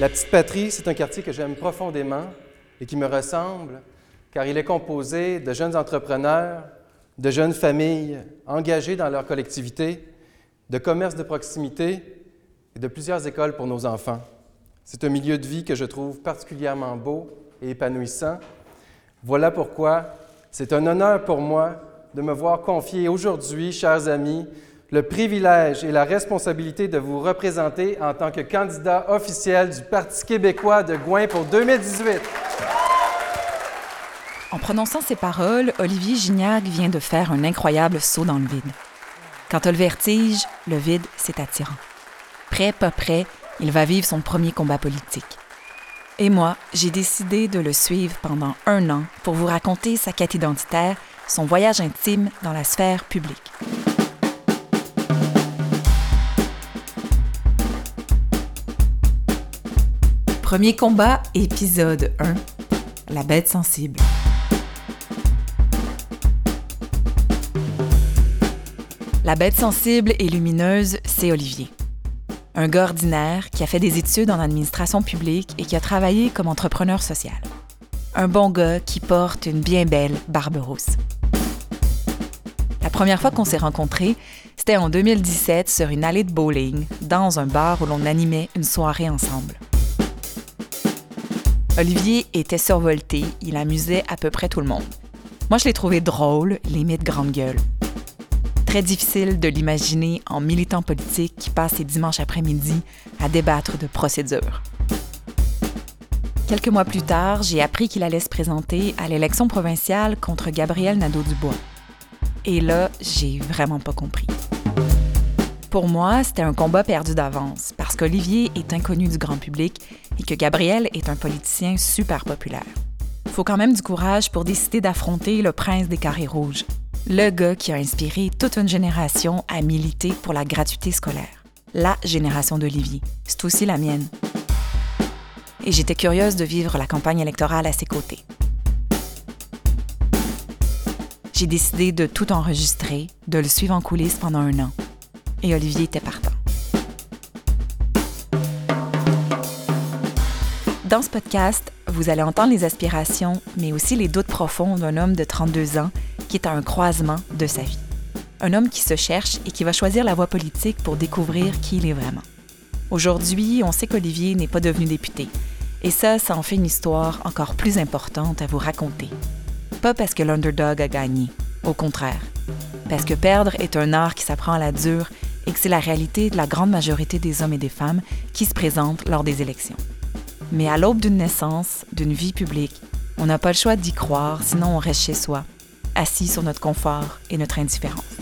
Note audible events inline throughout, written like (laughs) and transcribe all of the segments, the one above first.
La Petite Patrie, c'est un quartier que j'aime profondément et qui me ressemble, car il est composé de jeunes entrepreneurs, de jeunes familles engagées dans leur collectivité, de commerces de proximité et de plusieurs écoles pour nos enfants. C'est un milieu de vie que je trouve particulièrement beau et épanouissant. Voilà pourquoi c'est un honneur pour moi de me voir confier aujourd'hui, chers amis, le privilège et la responsabilité de vous représenter en tant que candidat officiel du Parti québécois de Gouin pour 2018. En prononçant ces paroles, Olivier Gignac vient de faire un incroyable saut dans le vide. Quand on le vertige, le vide, c'est attirant. Prêt, pas prêt, il va vivre son premier combat politique. Et moi, j'ai décidé de le suivre pendant un an pour vous raconter sa quête identitaire, son voyage intime dans la sphère publique. Premier combat, épisode 1. La bête sensible. La bête sensible et lumineuse, c'est Olivier. Un gars ordinaire qui a fait des études en administration publique et qui a travaillé comme entrepreneur social. Un bon gars qui porte une bien belle barbe rousse. La première fois qu'on s'est rencontrés, c'était en 2017 sur une allée de bowling, dans un bar où l'on animait une soirée ensemble. Olivier était survolté, il amusait à peu près tout le monde. Moi, je l'ai trouvé drôle, limite grande gueule. Très difficile de l'imaginer en militant politique qui passe ses dimanches après-midi à débattre de procédures. Quelques mois plus tard, j'ai appris qu'il allait se présenter à l'élection provinciale contre Gabriel Nadeau-Dubois. Et là, j'ai vraiment pas compris. Pour moi, c'était un combat perdu d'avance parce qu'Olivier est inconnu du grand public et que Gabriel est un politicien super populaire. Faut quand même du courage pour décider d'affronter le prince des carrés rouges, le gars qui a inspiré toute une génération à militer pour la gratuité scolaire. La génération d'Olivier. C'est aussi la mienne. Et j'étais curieuse de vivre la campagne électorale à ses côtés. J'ai décidé de tout enregistrer, de le suivre en coulisses pendant un an et Olivier était partant. Dans ce podcast, vous allez entendre les aspirations, mais aussi les doutes profonds d'un homme de 32 ans qui est à un croisement de sa vie. Un homme qui se cherche et qui va choisir la voie politique pour découvrir qui il est vraiment. Aujourd'hui, on sait qu'Olivier n'est pas devenu député. Et ça, ça en fait une histoire encore plus importante à vous raconter. Pas parce que l'underdog a gagné, au contraire. Parce que perdre est un art qui s'apprend à la dure et que c'est la réalité de la grande majorité des hommes et des femmes qui se présentent lors des élections. Mais à l'aube d'une naissance, d'une vie publique, on n'a pas le choix d'y croire, sinon on reste chez soi, assis sur notre confort et notre indifférence.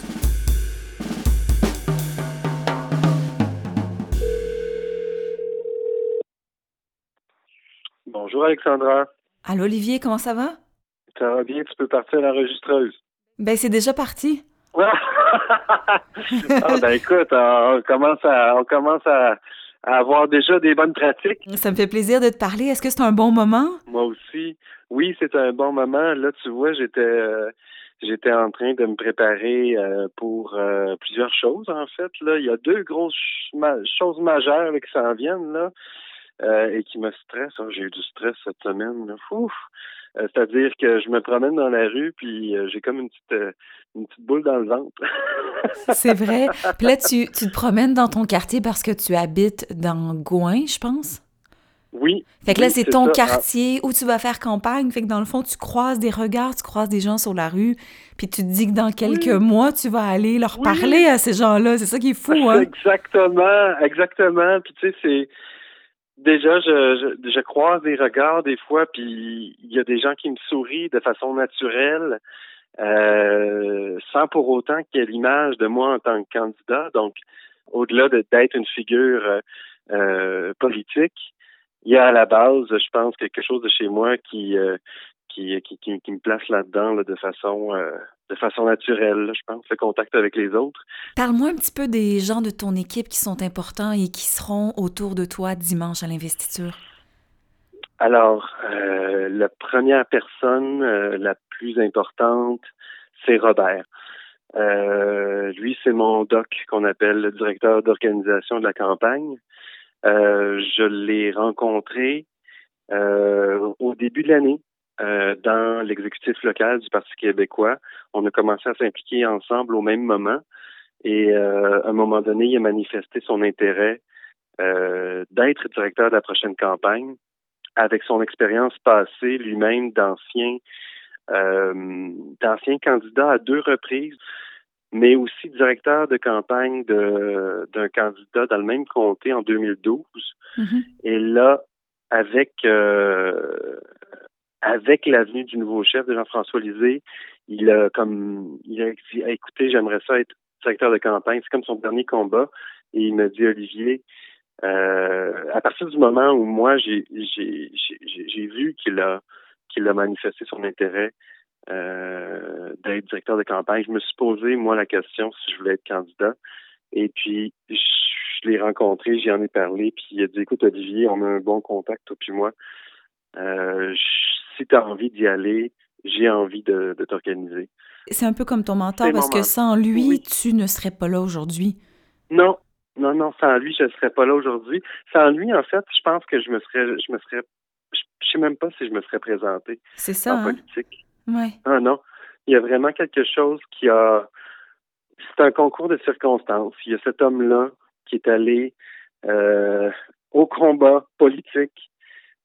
Bonjour Alexandra. Allô Olivier, comment ça va? Ça va bien, tu peux partir à l'enregistreuse. Ben c'est déjà parti. (laughs) ah, ben écoute, on commence à, on commence à, avoir déjà des bonnes pratiques. Ça me fait plaisir de te parler. Est-ce que c'est un bon moment? Moi aussi. Oui, c'est un bon moment. Là, tu vois, j'étais euh, j'étais en train de me préparer euh, pour euh, plusieurs choses, en fait. Là, il y a deux grosses choses majeures qui s'en viennent là. et qui me stressent. J'ai eu du stress cette semaine. Là. Ouf. Euh, c'est-à-dire que je me promène dans la rue, puis euh, j'ai comme une petite, euh, une petite boule dans le ventre. (laughs) c'est vrai. Puis là, tu, tu, te promènes dans ton quartier parce que tu habites dans Gouin, je pense? Oui. Fait que là, c'est ton quartier où tu vas faire campagne. Fait que dans le fond, tu croises des regards, tu croises des gens sur la rue, puis tu te dis que dans quelques mois, tu vas aller leur parler à ces gens-là. C'est ça qui est fou, hein? Exactement, exactement. Puis tu sais, c'est Déjà, je, je, je, croise des regards des fois, puis il y a des gens qui me sourient de façon naturelle, euh, sans pour autant qu'il y ait l'image de moi en tant que candidat. Donc, au-delà d'être une figure euh, euh, politique, il y a à la base, je pense, quelque chose de chez moi qui, euh, qui, qui, qui, me place là-dedans là, de façon euh, de façon naturelle, je pense, le contact avec les autres. Parle-moi un petit peu des gens de ton équipe qui sont importants et qui seront autour de toi dimanche à l'investiture. Alors, euh, la première personne euh, la plus importante, c'est Robert. Euh, lui, c'est mon doc qu'on appelle le directeur d'organisation de la campagne. je l'ai rencontré au début de l'année dans l'exécutif local du Parti québécois. On a commencé à s'impliquer ensemble au même moment. Et à un moment donné, il a manifesté son intérêt d'être directeur de la prochaine campagne avec son expérience passée lui-même d'ancien euh, d'ancien candidat à deux reprises, mais aussi directeur de campagne d'un candidat dans le même comté en 2012. Mm-hmm. Et là, avec euh, avec l'avenue du nouveau chef de Jean-François Lisée, il a comme il a dit écoutez, j'aimerais ça être directeur de campagne. C'est comme son dernier combat. Et il m'a dit Olivier, euh, à partir du moment où moi j'ai vu qu'il a qu'il a manifesté son intérêt euh, d'être directeur de campagne, je me suis posé moi la question si je voulais être candidat. Et puis je l'ai rencontré, j'y en ai parlé, puis il a dit écoute Olivier, on a un bon contact toi puis moi. Euh, si tu as envie d'y aller, j'ai envie de, de t'organiser. C'est un peu comme ton mentor parce que sans lui, tu ne serais pas là aujourd'hui. Non, non, non, sans lui, je ne serais pas là aujourd'hui. Sans lui, en fait, je pense que je me serais, je me serais, je, sais même pas si je me serais présenté. C'est ça. En hein? politique. Ouais. Ah non, il y a vraiment quelque chose qui a. C'est un concours de circonstances. Il y a cet homme-là qui est allé euh, au combat politique.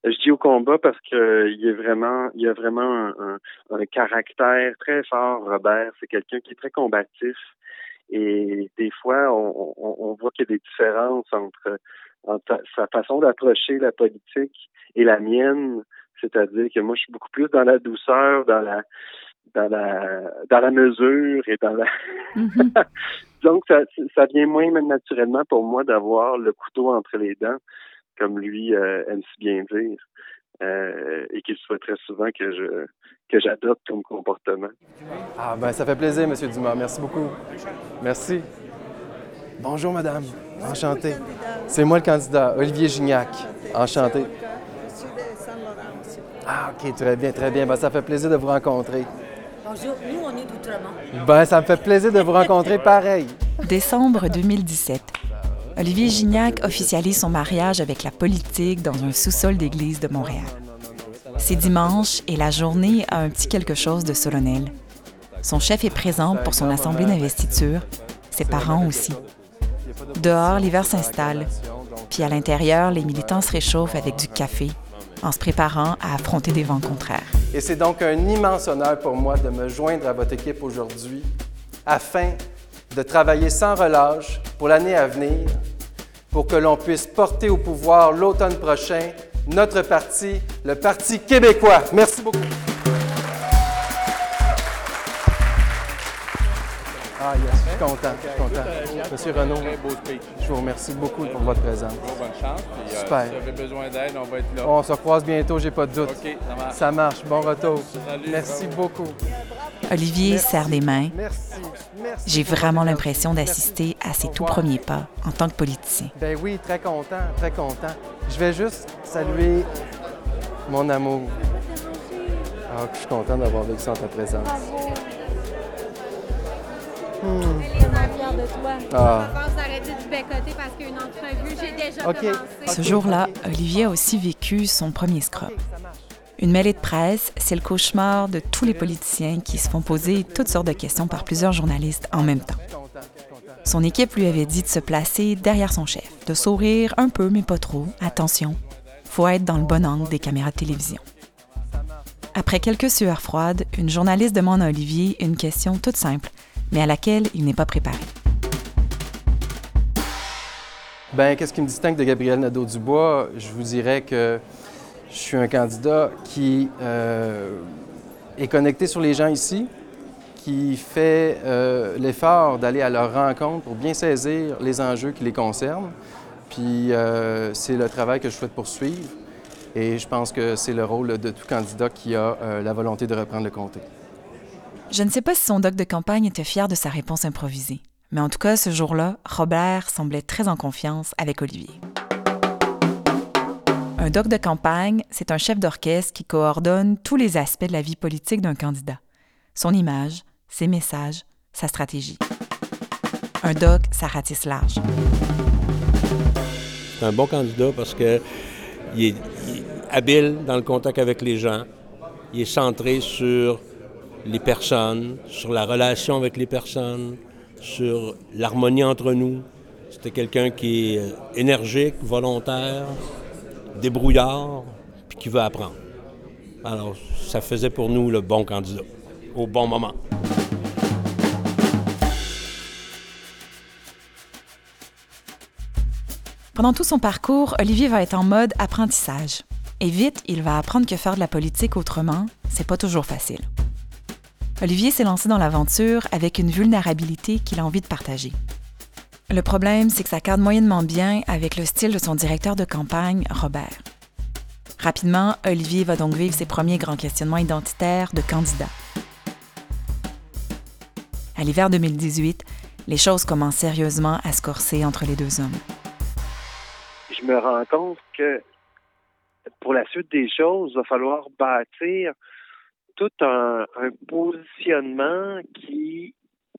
Je dis au combat parce que il est vraiment, il a vraiment un, un caractère très fort, Robert. C'est quelqu'un qui est très combatif. Et des fois, on, on, voit qu'il y a des différences entre, sa façon d'approcher la politique et la mienne. C'est-à-dire que moi, je suis beaucoup plus dans la douceur, dans la dans la dans la mesure et dans la mm-hmm. (laughs) donc ça, ça vient moins même naturellement pour moi d'avoir le couteau entre les dents comme lui euh, aime si bien dire euh, et qu'il souhaiterait souvent que je que j'adopte comme comportement. Ah ben ça fait plaisir, Monsieur Dumas. Merci beaucoup. Merci. Bonjour, madame. Enchanté. C'est moi le candidat, Olivier Gignac. Enchanté. Ah, OK, très bien, très bien. Ben, ça fait plaisir de vous rencontrer. Bonjour, nous, on est d'Outremont. Ben, ça me fait plaisir de vous rencontrer (laughs) pareil. Décembre 2017. Olivier Gignac officialise son mariage avec la politique dans un sous-sol d'église de Montréal. C'est dimanche et la journée a un petit quelque chose de solennel. Son chef est présent pour son assemblée d'investiture, ses parents aussi. Dehors, l'hiver s'installe, puis à l'intérieur, les militants se réchauffent avec du café, en se préparant à affronter des vents contraires. Et c'est donc un immense honneur pour moi de me joindre à votre équipe aujourd'hui afin de travailler sans relâche pour l'année à venir, pour que l'on puisse porter au pouvoir l'automne prochain notre parti, le Parti québécois. Merci beaucoup. Ah, yes, je suis content, je suis content. Monsieur Renaud, je vous remercie beaucoup pour votre présence. bonne chance. Euh, Super. si vous avez besoin d'aide, on va être là. On se croise bientôt, j'ai pas de doute. Ça marche. Ça marche. Bon retour. Salut, Merci beaucoup. Olivier serre des mains. Merci. J'ai vraiment l'impression d'assister à ses tout premiers pas en tant que politicien. Ben oui, très content, très content. Je vais juste saluer mon amour. Ah, je suis content d'avoir vécu ça en ta présence. Hmm. Ah. Ce jour-là, Olivier a aussi vécu son premier scrub. Une mêlée de presse, c'est le cauchemar de tous les politiciens qui se font poser toutes sortes de questions par plusieurs journalistes en même temps. Son équipe lui avait dit de se placer derrière son chef, de sourire un peu mais pas trop. Attention, faut être dans le bon angle des caméras de télévision. Après quelques sueurs froides, une journaliste demande à Olivier une question toute simple, mais à laquelle il n'est pas préparé. Ben, qu'est-ce qui me distingue de Gabriel Nadeau-Dubois? Je vous dirais que je suis un candidat qui euh, est connecté sur les gens ici, qui fait euh, l'effort d'aller à leur rencontre pour bien saisir les enjeux qui les concernent. Puis euh, c'est le travail que je souhaite poursuivre. Et je pense que c'est le rôle de tout candidat qui a la volonté de reprendre le comté. Je ne sais pas si son doc de campagne était fier de sa réponse improvisée, mais en tout cas, ce jour-là, Robert semblait très en confiance avec Olivier. Un doc de campagne, c'est un chef d'orchestre qui coordonne tous les aspects de la vie politique d'un candidat. Son image, ses messages, sa stratégie. Un doc, ça ratisse large. C'est un bon candidat parce que il est, habile dans le contact avec les gens. Il est centré sur les personnes, sur la relation avec les personnes, sur l'harmonie entre nous. C'était quelqu'un qui est énergique, volontaire, débrouillard, puis qui veut apprendre. Alors, ça faisait pour nous le bon candidat, au bon moment. Pendant tout son parcours, Olivier va être en mode apprentissage. Et vite, il va apprendre que faire de la politique autrement, c'est pas toujours facile. Olivier s'est lancé dans l'aventure avec une vulnérabilité qu'il a envie de partager. Le problème, c'est que ça cadre moyennement bien avec le style de son directeur de campagne, Robert. Rapidement, Olivier va donc vivre ses premiers grands questionnements identitaires de candidat. À l'hiver 2018, les choses commencent sérieusement à se corser entre les deux hommes je me rends compte que pour la suite des choses, il va falloir bâtir tout un, positionnement qui,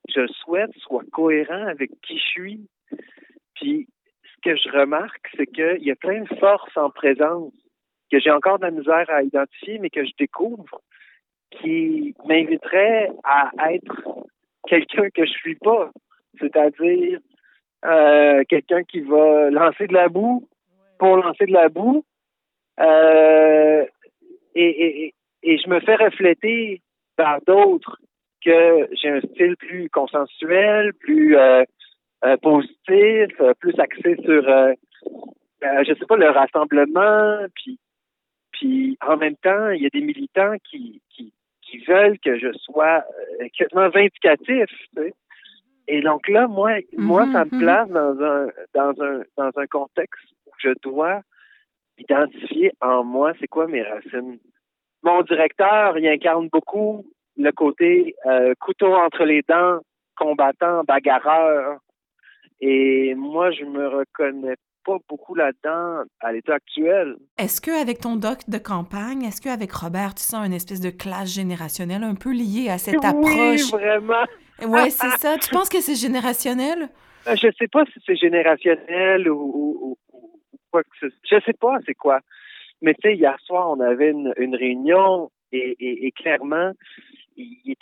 je souhaite, soit cohérent avec qui je suis. Puis, ce que je remarque, c'est qu'il y a plein de forces en présence que j'ai encore de la misère à identifier, mais que je découvre, qui m'inviteraient à être quelqu'un que je suis pas. C'est-à-dire euh, quelqu'un qui va lancer de la boue pour lancer de la boue. Euh, et, et, et, je me fais refléter par d'autres que j'ai un style plus consensuel, plus euh, euh positif, plus axé sur, euh, je sais pas, le rassemblement. Puis, puis en même temps, il y a des militants qui, qui, qui veulent que je sois quasiment vindicatif. Tu sais. Et donc là, moi, moi, ça me mm-hmm, place dans un dans un dans un contexte je dois identifier en moi c'est quoi mes racines. Mon directeur, il incarne beaucoup le côté euh, couteau entre les dents, combattant, bagarreur. Et moi, je me reconnais pas beaucoup là-dedans à l'état actuel. Est-ce qu'avec ton doc de campagne, est-ce qu'avec Robert, tu sens une espèce de classe générationnelle un peu liée à cette approche? Oui, vraiment. Oui, c'est ça. Tu penses que c'est générationnel? (laughs) Euh, je sais pas si c'est générationnel ou, je sais pas c'est quoi. Mais tu sais, hier soir, on avait une, réunion et, clairement,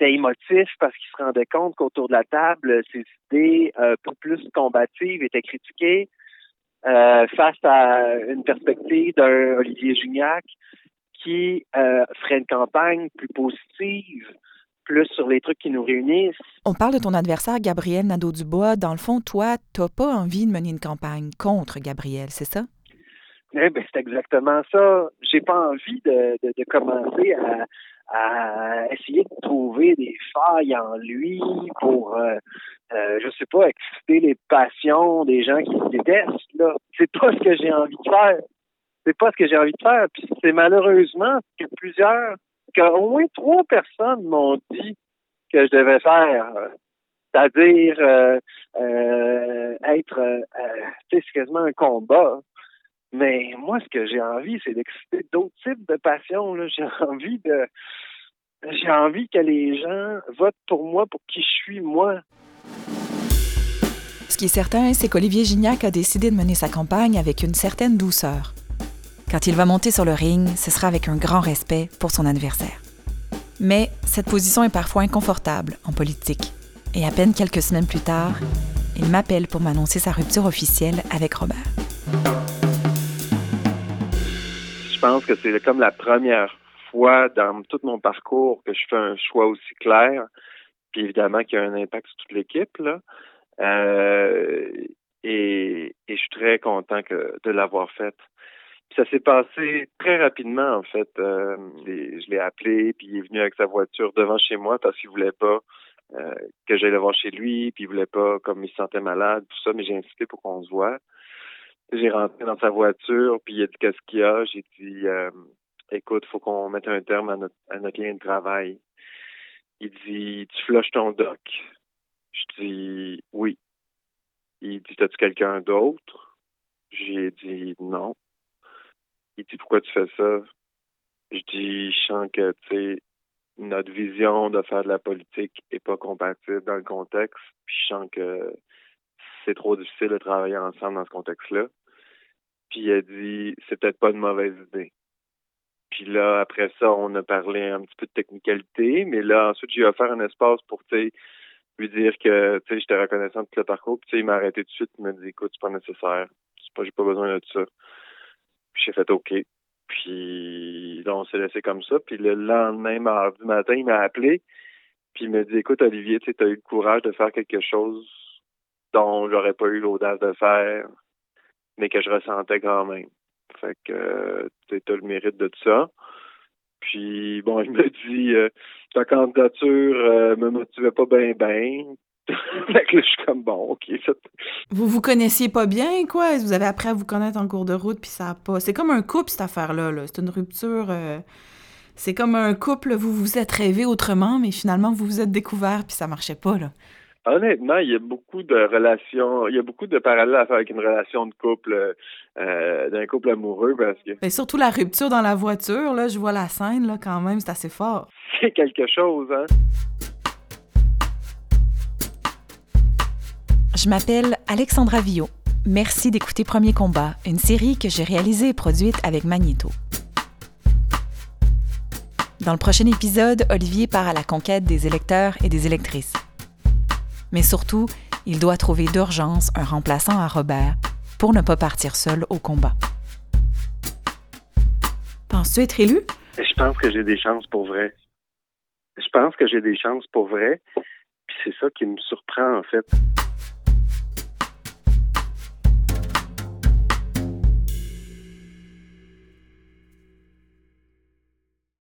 était émotif parce qu'il se rendait compte qu'autour de la table, ses idées peu plus combatives étaient critiquées euh, face à une perspective d'un Olivier Juniac qui euh, ferait une campagne plus positive, plus sur les trucs qui nous réunissent. On parle de ton adversaire, Gabriel Nadeau-Dubois. Dans le fond, toi, t'as pas envie de mener une campagne contre Gabriel, c'est ça? Eh ben, c'est exactement ça. J'ai pas envie de, de, de commencer à, à, essayer de trouver des failles en lui pour, euh, euh, je sais pas, exciter les passions des gens qui se détestent. Là, c'est pas ce que j'ai envie de faire. C'est pas ce que j'ai envie de faire. Puis c'est malheureusement que plusieurs, qu'au moins trois personnes m'ont dit que je devais faire. C'est-à-dire euh, euh, être, euh, c'est quasiment un combat. Mais moi, ce que j'ai envie, c'est d'exciter d'autres types de passions. J'ai (laughs) envie de. J'ai envie que les gens votent pour moi, pour qui je suis, moi. Ce qui est certain, c'est qu'Olivier Gignac a décidé de mener sa campagne avec une certaine douceur. Quand il va monter sur le ring, ce sera avec un grand respect pour son adversaire. Mais cette position est parfois inconfortable en politique. Et à peine quelques semaines plus tard, il m'appelle pour m'annoncer sa rupture officielle avec Robert. Je pense que c'est comme la première fois dans tout mon parcours que je fais un choix aussi clair, puis évidemment qu'il y a un impact sur toute l'équipe. Là. Euh, et, je suis très content que, de l'avoir fait. ça s'est passé très rapidement, en fait. Euh, je l'ai appelé, puis il est venu avec sa voiture devant chez moi parce qu'il voulait pas euh, que j'aille le voir chez lui, puis il voulait pas, comme il se sentait malade, tout ça, mais j'ai insisté pour qu'on se voit. J'ai rentré dans sa voiture, puis il a dit qu'est-ce qu'il y a? J'ai dit, euh, écoute, faut qu'on mette un terme à notre, à notre lien de travail. Il dit, tu flushes ton doc. Je dis, oui. Il dit, as-tu quelqu'un d'autre? J'ai dit, non. Il dit, pourquoi tu fais ça? Je dis, je sens que, tu sais, notre vision de faire de la politique est pas compatible dans le contexte. Puis je sens que c'est trop difficile de travailler ensemble dans ce contexte-là. Puis il a dit c'est peut-être pas une mauvaise idée. Puis là, après ça, on a parlé un petit peu de technicalité, mais là, ensuite, j'ai offert un espace pour, lui dire que, tu sais, j'étais reconnaissant de tout le parcours. Puis, il m'a arrêté tout de suite. Il m'a dit, écoute, c'est pas nécessaire. J'ai pas besoin de ça. Puis, j'ai fait OK. Puis, là, on s'est laissé comme ça. Puis, le lendemain, matin, il m'a appelé. Puis, il m'a dit, écoute, Olivier, tu t'as eu le courage de faire quelque chose dont j'aurais pas eu l'audace de faire, mais que je ressentais quand même. Fait que tu as le mérite de tout ça. Puis bon, il me dit euh, ta candidature euh, me motivait pas bien bien. (laughs) fait que là, je suis comme bon, ok. Vous vous connaissiez pas bien, quoi? Vous avez appris à vous connaître en cours de route, puis ça a pas. C'est comme un couple, cette affaire-là. -là, c'est une rupture. Euh, c'est comme un couple, vous vous êtes rêvé autrement, mais finalement, vous vous êtes découvert, puis ça marchait pas, là. Honnêtement, il y a beaucoup de relations, il y a beaucoup de parallèles à faire avec une relation de couple, euh, d'un couple amoureux parce que. Et surtout la rupture dans la voiture, là, je vois la scène, là, quand même, c'est assez fort. (laughs) C'est quelque chose, hein. Je m'appelle Alexandra Villot. Merci d'écouter Premier Combat, une série que j'ai réalisée et produite avec Magneto. Dans le prochain épisode, Olivier part à la conquête des électeurs et des électrices. Mais surtout, il doit trouver d'urgence un remplaçant à Robert pour ne pas partir seul au combat. Penses-tu être élu? Je pense que j'ai des chances pour vrai. Je pense que j'ai des chances pour vrai. Puis c'est ça qui me surprend, en fait.